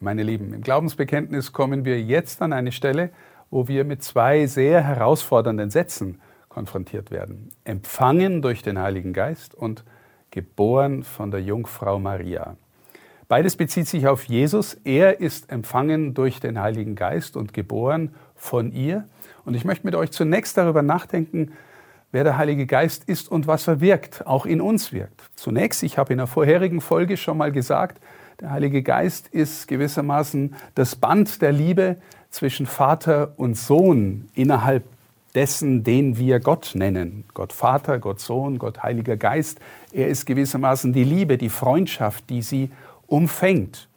meine Lieben. Im Glaubensbekenntnis kommen wir jetzt an eine Stelle, wo wir mit zwei sehr herausfordernden Sätzen konfrontiert werden. Empfangen durch den Heiligen Geist und geboren von der Jungfrau Maria. Beides bezieht sich auf Jesus. Er ist empfangen durch den Heiligen Geist und geboren von ihr. Und ich möchte mit euch zunächst darüber nachdenken, wer der Heilige Geist ist und was er wirkt, auch in uns wirkt. Zunächst, ich habe in der vorherigen Folge schon mal gesagt, der Heilige Geist ist gewissermaßen das Band der Liebe zwischen Vater und Sohn innerhalb dessen, den wir Gott nennen. Gott Vater, Gott Sohn, Gott Heiliger Geist. Er ist gewissermaßen die Liebe, die Freundschaft, die sie umfängt.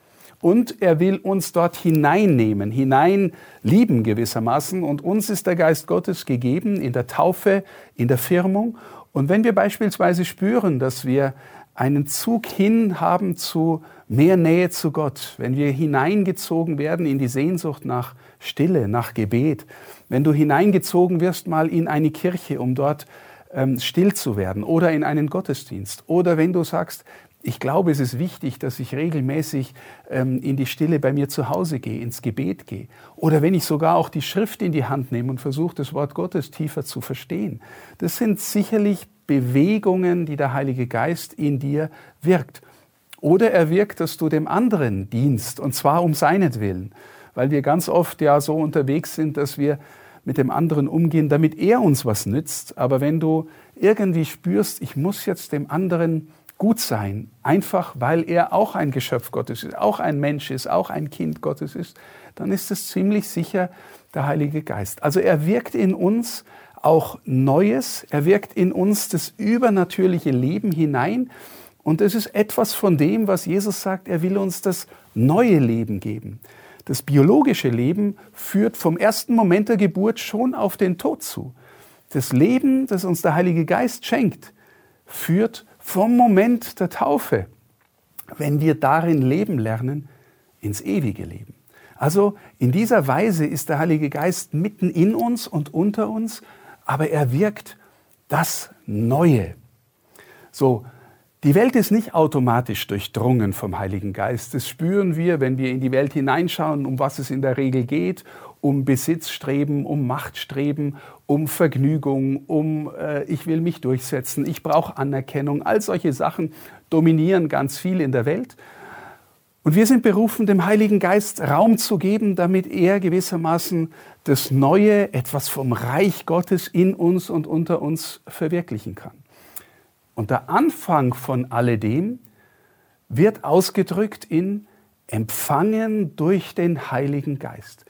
Und er will uns dort hineinnehmen, hinein lieben gewissermaßen. Und uns ist der Geist Gottes gegeben in der Taufe, in der Firmung. Und wenn wir beispielsweise spüren, dass wir einen Zug hin haben zu mehr Nähe zu Gott, wenn wir hineingezogen werden in die Sehnsucht nach Stille, nach Gebet, wenn du hineingezogen wirst mal in eine Kirche, um dort ähm, still zu werden oder in einen Gottesdienst oder wenn du sagst, ich glaube, es ist wichtig, dass ich regelmäßig ähm, in die Stille bei mir zu Hause gehe, ins Gebet gehe. Oder wenn ich sogar auch die Schrift in die Hand nehme und versuche, das Wort Gottes tiefer zu verstehen. Das sind sicherlich Bewegungen, die der Heilige Geist in dir wirkt. Oder er wirkt, dass du dem anderen dienst, und zwar um seinetwillen. Weil wir ganz oft ja so unterwegs sind, dass wir mit dem anderen umgehen, damit er uns was nützt. Aber wenn du irgendwie spürst, ich muss jetzt dem anderen gut sein, einfach weil er auch ein Geschöpf Gottes ist, auch ein Mensch ist, auch ein Kind Gottes ist, dann ist es ziemlich sicher der Heilige Geist. Also er wirkt in uns auch Neues, er wirkt in uns das übernatürliche Leben hinein und es ist etwas von dem, was Jesus sagt, er will uns das neue Leben geben. Das biologische Leben führt vom ersten Moment der Geburt schon auf den Tod zu. Das Leben, das uns der Heilige Geist schenkt, führt vom Moment der Taufe, wenn wir darin leben lernen, ins ewige Leben. Also in dieser Weise ist der Heilige Geist mitten in uns und unter uns, aber er wirkt das Neue. So, die Welt ist nicht automatisch durchdrungen vom Heiligen Geist. Das spüren wir, wenn wir in die Welt hineinschauen, um was es in der Regel geht, um Besitzstreben, um Machtstreben, um Vergnügung, um äh, ich will mich durchsetzen, ich brauche Anerkennung. All solche Sachen dominieren ganz viel in der Welt. Und wir sind berufen, dem Heiligen Geist Raum zu geben, damit er gewissermaßen das Neue, etwas vom Reich Gottes in uns und unter uns verwirklichen kann. Und der Anfang von alledem wird ausgedrückt in Empfangen durch den Heiligen Geist.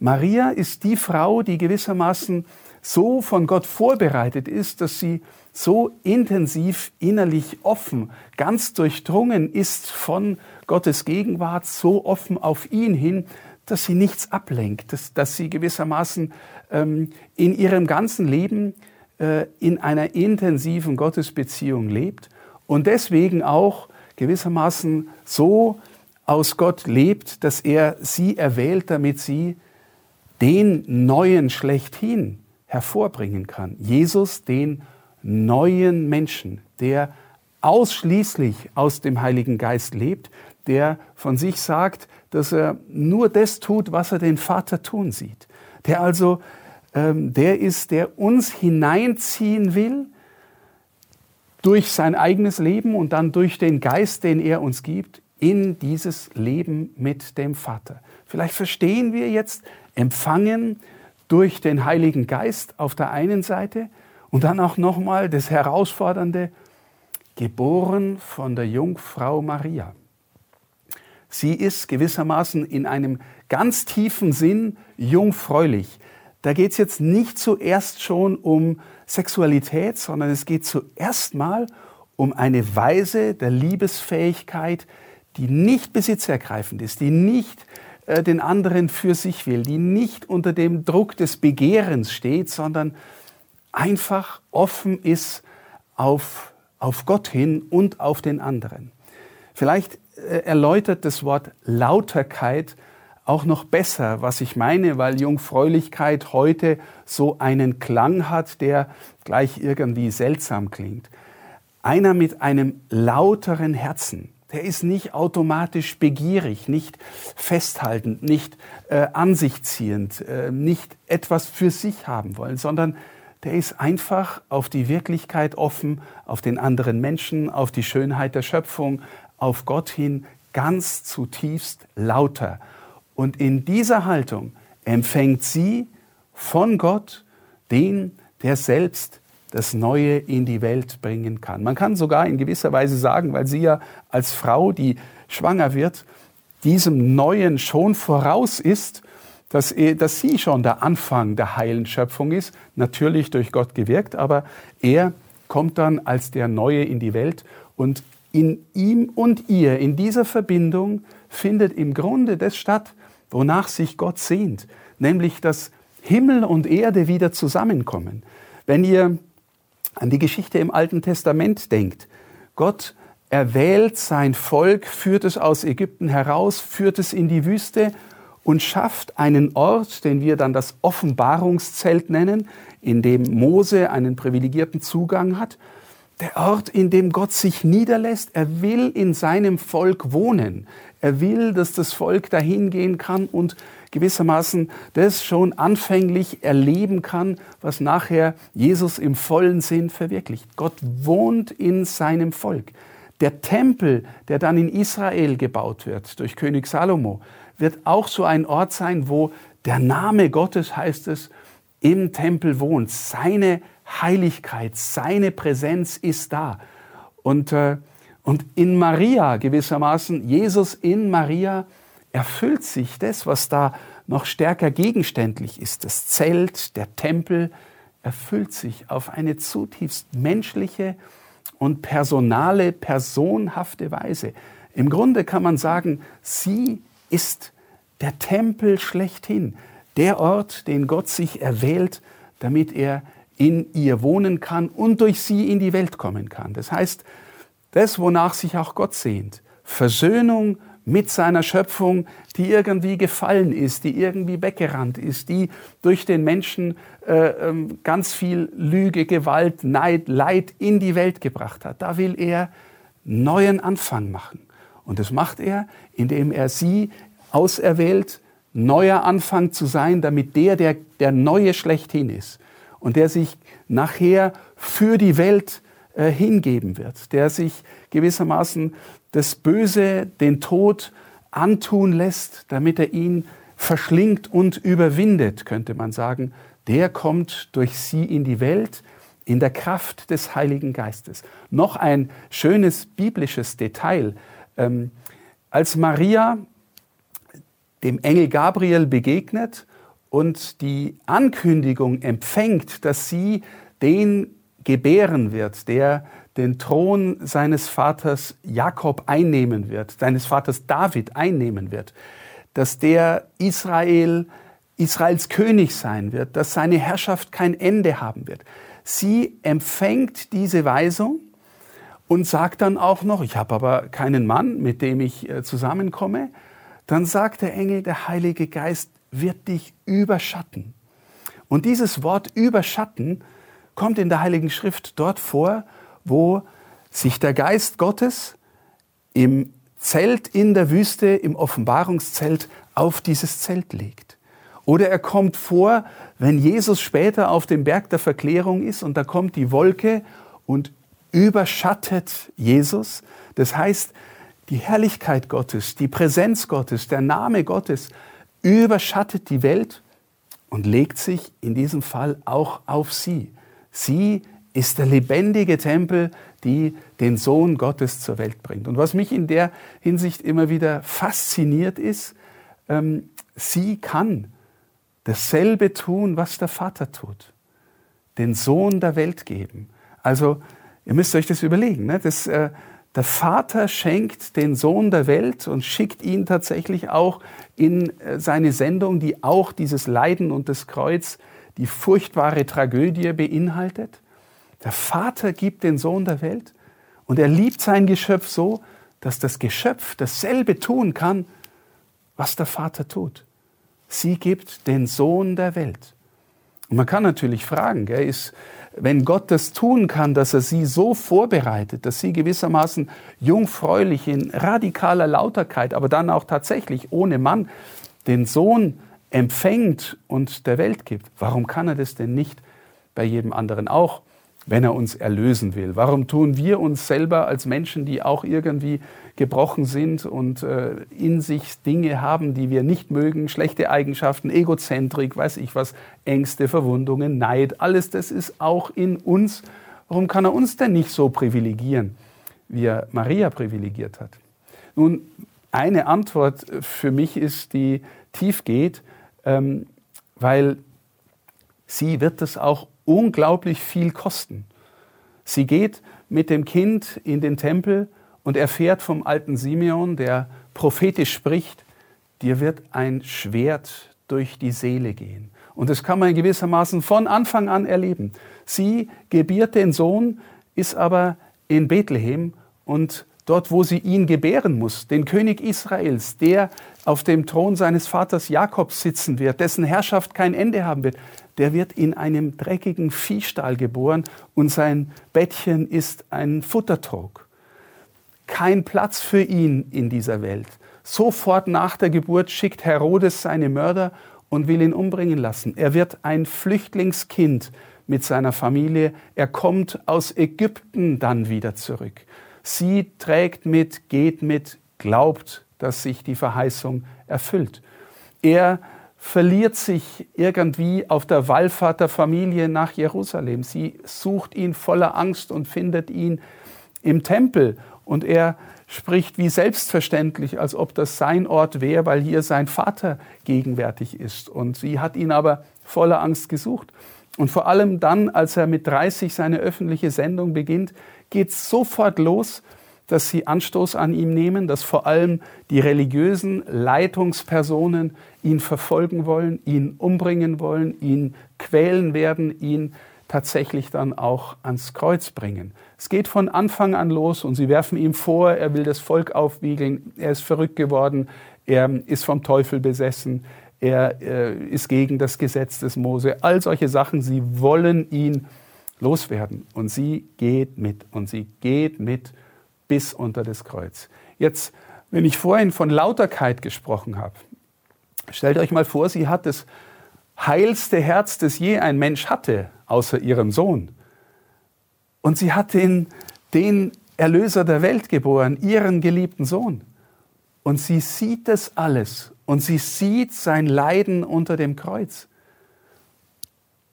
Maria ist die Frau, die gewissermaßen so von Gott vorbereitet ist, dass sie so intensiv innerlich offen, ganz durchdrungen ist von Gottes Gegenwart, so offen auf ihn hin, dass sie nichts ablenkt, dass, dass sie gewissermaßen ähm, in ihrem ganzen Leben äh, in einer intensiven Gottesbeziehung lebt und deswegen auch gewissermaßen so aus Gott lebt, dass er sie erwählt, damit sie den Neuen schlechthin hervorbringen kann. Jesus, den neuen Menschen, der ausschließlich aus dem Heiligen Geist lebt, der von sich sagt, dass er nur das tut, was er den Vater tun sieht. Der also ähm, der ist, der uns hineinziehen will durch sein eigenes Leben und dann durch den Geist, den er uns gibt, in dieses Leben mit dem Vater. Vielleicht verstehen wir jetzt, empfangen durch den Heiligen Geist auf der einen Seite und dann auch nochmal das Herausfordernde, geboren von der Jungfrau Maria. Sie ist gewissermaßen in einem ganz tiefen Sinn jungfräulich. Da geht es jetzt nicht zuerst schon um Sexualität, sondern es geht zuerst mal um eine Weise der Liebesfähigkeit, die nicht besitzergreifend ist, die nicht äh, den anderen für sich will, die nicht unter dem Druck des Begehrens steht, sondern einfach offen ist auf, auf Gott hin und auf den anderen. Vielleicht erläutert das Wort Lauterkeit auch noch besser, was ich meine, weil Jungfräulichkeit heute so einen Klang hat, der gleich irgendwie seltsam klingt. Einer mit einem lauteren Herzen, der ist nicht automatisch begierig, nicht festhaltend, nicht äh, an sich ziehend, äh, nicht etwas für sich haben wollen, sondern der ist einfach auf die Wirklichkeit offen, auf den anderen Menschen, auf die Schönheit der Schöpfung, auf Gott hin ganz zutiefst lauter. Und in dieser Haltung empfängt sie von Gott den, der selbst das Neue in die Welt bringen kann. Man kann sogar in gewisser Weise sagen, weil sie ja als Frau, die schwanger wird, diesem Neuen schon voraus ist, dass, dass sie schon der Anfang der heilen Schöpfung ist, natürlich durch Gott gewirkt, aber er kommt dann als der Neue in die Welt und in ihm und ihr, in dieser Verbindung findet im Grunde das statt, wonach sich Gott sehnt, nämlich dass Himmel und Erde wieder zusammenkommen. Wenn ihr an die Geschichte im Alten Testament denkt. Gott erwählt sein Volk, führt es aus Ägypten heraus, führt es in die Wüste und schafft einen Ort, den wir dann das Offenbarungszelt nennen, in dem Mose einen privilegierten Zugang hat. Der Ort, in dem Gott sich niederlässt, er will in seinem Volk wohnen. Er will, dass das Volk dahin gehen kann und gewissermaßen das schon anfänglich erleben kann, was nachher Jesus im vollen Sinn verwirklicht. Gott wohnt in seinem Volk. Der Tempel, der dann in Israel gebaut wird durch König Salomo, wird auch so ein Ort sein, wo der Name Gottes, heißt es, im Tempel wohnt. Seine Heiligkeit, seine Präsenz ist da. Und, äh, und in Maria gewissermaßen, Jesus in Maria, erfüllt sich das, was da noch stärker gegenständlich ist. Das Zelt, der Tempel, erfüllt sich auf eine zutiefst menschliche und personale, personhafte Weise. Im Grunde kann man sagen, sie ist der Tempel schlechthin, der Ort, den Gott sich erwählt, damit er in ihr wohnen kann und durch sie in die Welt kommen kann. Das heißt, das, wonach sich auch Gott sehnt, Versöhnung mit seiner Schöpfung, die irgendwie gefallen ist, die irgendwie weggerannt ist, die durch den Menschen äh, ähm, ganz viel Lüge, Gewalt, Neid, Leid in die Welt gebracht hat. Da will er neuen Anfang machen. Und das macht er, indem er sie auserwählt, neuer Anfang zu sein, damit der, der der Neue schlechthin ist und der sich nachher für die Welt äh, hingeben wird, der sich gewissermaßen das Böse, den Tod antun lässt, damit er ihn verschlingt und überwindet, könnte man sagen, der kommt durch sie in die Welt in der Kraft des Heiligen Geistes. Noch ein schönes biblisches Detail. Ähm, als Maria dem Engel Gabriel begegnet und die Ankündigung empfängt, dass sie den gebären wird, der den Thron seines Vaters Jakob einnehmen wird, seines Vaters David einnehmen wird, dass der Israel Israels König sein wird, dass seine Herrschaft kein Ende haben wird. Sie empfängt diese Weisung und sagt dann auch noch, ich habe aber keinen Mann, mit dem ich äh, zusammenkomme. Dann sagt der Engel, der Heilige Geist wird dich überschatten. Und dieses Wort überschatten kommt in der Heiligen Schrift dort vor, wo sich der Geist Gottes im Zelt in der Wüste, im Offenbarungszelt auf dieses Zelt legt. Oder er kommt vor, wenn Jesus später auf dem Berg der Verklärung ist und da kommt die Wolke und überschattet Jesus. Das heißt, die Herrlichkeit Gottes, die Präsenz Gottes, der Name Gottes überschattet die Welt und legt sich in diesem Fall auch auf sie. Sie ist der lebendige Tempel, die den Sohn Gottes zur Welt bringt. Und was mich in der Hinsicht immer wieder fasziniert ist, ähm, sie kann dasselbe tun, was der Vater tut. Den Sohn der Welt geben. Also, ihr müsst euch das überlegen. Ne? Das, äh, der Vater schenkt den Sohn der Welt und schickt ihn tatsächlich auch in äh, seine Sendung, die auch dieses Leiden und das Kreuz, die furchtbare Tragödie beinhaltet. Der Vater gibt den Sohn der Welt und er liebt sein Geschöpf so, dass das Geschöpf dasselbe tun kann, was der Vater tut. Sie gibt den Sohn der Welt. Und man kann natürlich fragen, gell, ist, wenn Gott das tun kann, dass er sie so vorbereitet, dass sie gewissermaßen jungfräulich in radikaler Lauterkeit, aber dann auch tatsächlich ohne Mann den Sohn empfängt und der Welt gibt, warum kann er das denn nicht bei jedem anderen auch? Wenn er uns erlösen will? Warum tun wir uns selber als Menschen, die auch irgendwie gebrochen sind und äh, in sich Dinge haben, die wir nicht mögen, schlechte Eigenschaften, Egozentrik, weiß ich was, Ängste, Verwundungen, Neid, alles das ist auch in uns. Warum kann er uns denn nicht so privilegieren, wie er Maria privilegiert hat? Nun, eine Antwort für mich ist, die tief geht, ähm, weil sie wird es auch unglaublich viel kosten. Sie geht mit dem Kind in den Tempel und erfährt vom alten Simeon, der prophetisch spricht, dir wird ein Schwert durch die Seele gehen. Und das kann man gewissermaßen von Anfang an erleben. Sie gebiert den Sohn, ist aber in Bethlehem und dort, wo sie ihn gebären muss, den König Israels, der auf dem Thron seines Vaters Jakobs sitzen wird, dessen Herrschaft kein Ende haben wird, der wird in einem dreckigen Viehstall geboren und sein Bettchen ist ein Futtertrog. Kein Platz für ihn in dieser Welt. Sofort nach der Geburt schickt Herodes seine Mörder und will ihn umbringen lassen. Er wird ein Flüchtlingskind mit seiner Familie. Er kommt aus Ägypten dann wieder zurück. Sie trägt mit, geht mit, glaubt, dass sich die Verheißung erfüllt. Er verliert sich irgendwie auf der Wallfahrt der Familie nach Jerusalem. Sie sucht ihn voller Angst und findet ihn im Tempel. Und er spricht wie selbstverständlich, als ob das sein Ort wäre, weil hier sein Vater gegenwärtig ist. Und sie hat ihn aber voller Angst gesucht. Und vor allem dann, als er mit 30 seine öffentliche Sendung beginnt, geht es sofort los, dass sie Anstoß an ihm nehmen, dass vor allem die religiösen Leitungspersonen ihn verfolgen wollen, ihn umbringen wollen, ihn quälen werden, ihn tatsächlich dann auch ans Kreuz bringen. Es geht von Anfang an los und sie werfen ihm vor, er will das Volk aufwiegeln, er ist verrückt geworden, er ist vom Teufel besessen, er äh, ist gegen das Gesetz des Mose, all solche Sachen, sie wollen ihn loswerden und sie geht mit und sie geht mit bis unter das Kreuz. Jetzt, wenn ich vorhin von Lauterkeit gesprochen habe, stellt euch mal vor, sie hat das heilste Herz, das je ein Mensch hatte, außer ihrem Sohn. Und sie hat den, den Erlöser der Welt geboren, ihren geliebten Sohn. Und sie sieht das alles und sie sieht sein Leiden unter dem Kreuz.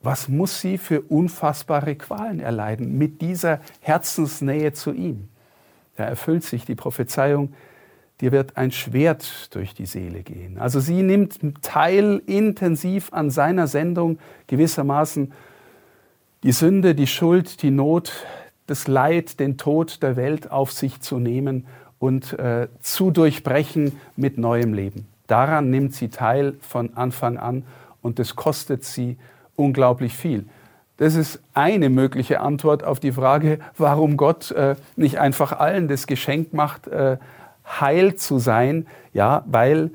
Was muss sie für unfassbare Qualen erleiden mit dieser Herzensnähe zu ihm? Da erfüllt sich die Prophezeiung, dir wird ein Schwert durch die Seele gehen. Also sie nimmt teil intensiv an seiner Sendung gewissermaßen die Sünde, die Schuld, die Not, das Leid, den Tod der Welt auf sich zu nehmen und äh, zu durchbrechen mit neuem Leben. Daran nimmt sie teil von Anfang an und das kostet sie unglaublich viel. Das ist eine mögliche Antwort auf die Frage, warum Gott äh, nicht einfach allen das Geschenk macht, äh, heil zu sein. Ja, weil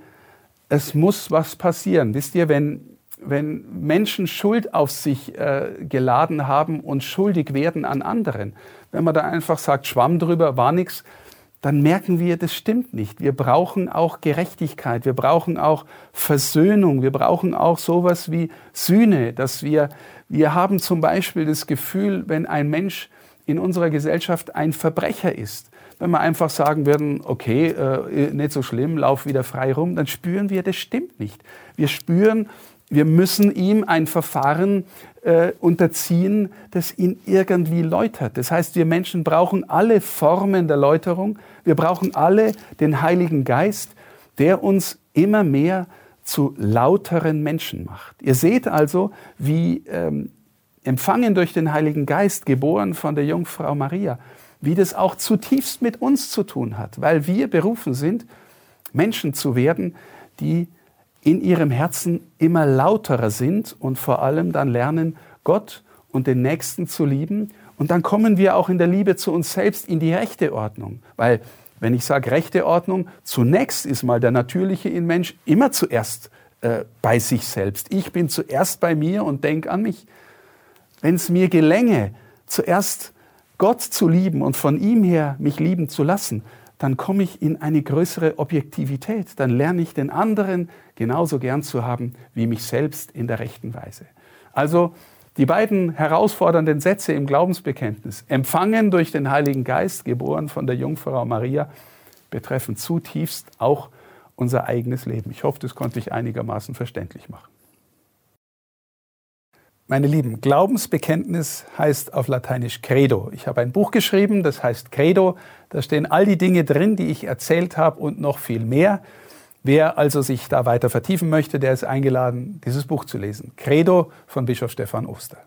es muss was passieren. Wisst ihr, wenn, wenn Menschen Schuld auf sich äh, geladen haben und schuldig werden an anderen, wenn man da einfach sagt, Schwamm drüber, war nichts, dann merken wir, das stimmt nicht. Wir brauchen auch Gerechtigkeit, wir brauchen auch Versöhnung, wir brauchen auch sowas wie Sühne, dass wir wir haben zum Beispiel das Gefühl, wenn ein Mensch in unserer Gesellschaft ein Verbrecher ist, wenn wir einfach sagen würden, okay, äh, nicht so schlimm, lauf wieder frei rum, dann spüren wir, das stimmt nicht. Wir spüren, wir müssen ihm ein Verfahren äh, unterziehen, das ihn irgendwie läutert. Das heißt, wir Menschen brauchen alle Formen der Läuterung. Wir brauchen alle den Heiligen Geist, der uns immer mehr zu lauteren Menschen macht. Ihr seht also, wie ähm, empfangen durch den Heiligen Geist, geboren von der Jungfrau Maria, wie das auch zutiefst mit uns zu tun hat, weil wir berufen sind, Menschen zu werden, die in ihrem Herzen immer lauterer sind und vor allem dann lernen, Gott und den Nächsten zu lieben. Und dann kommen wir auch in der Liebe zu uns selbst in die rechte Ordnung, weil wenn ich sage rechte Ordnung, zunächst ist mal der natürliche Mensch immer zuerst äh, bei sich selbst. Ich bin zuerst bei mir und denke an mich. Wenn es mir gelänge, zuerst Gott zu lieben und von ihm her mich lieben zu lassen, dann komme ich in eine größere Objektivität. Dann lerne ich den anderen genauso gern zu haben wie mich selbst in der rechten Weise. Also die beiden herausfordernden Sätze im Glaubensbekenntnis, empfangen durch den Heiligen Geist, geboren von der Jungfrau Maria, betreffen zutiefst auch unser eigenes Leben. Ich hoffe, das konnte ich einigermaßen verständlich machen. Meine Lieben, Glaubensbekenntnis heißt auf Lateinisch Credo. Ich habe ein Buch geschrieben, das heißt Credo. Da stehen all die Dinge drin, die ich erzählt habe und noch viel mehr. Wer also sich da weiter vertiefen möchte, der ist eingeladen, dieses Buch zu lesen. Credo von Bischof Stefan Oster.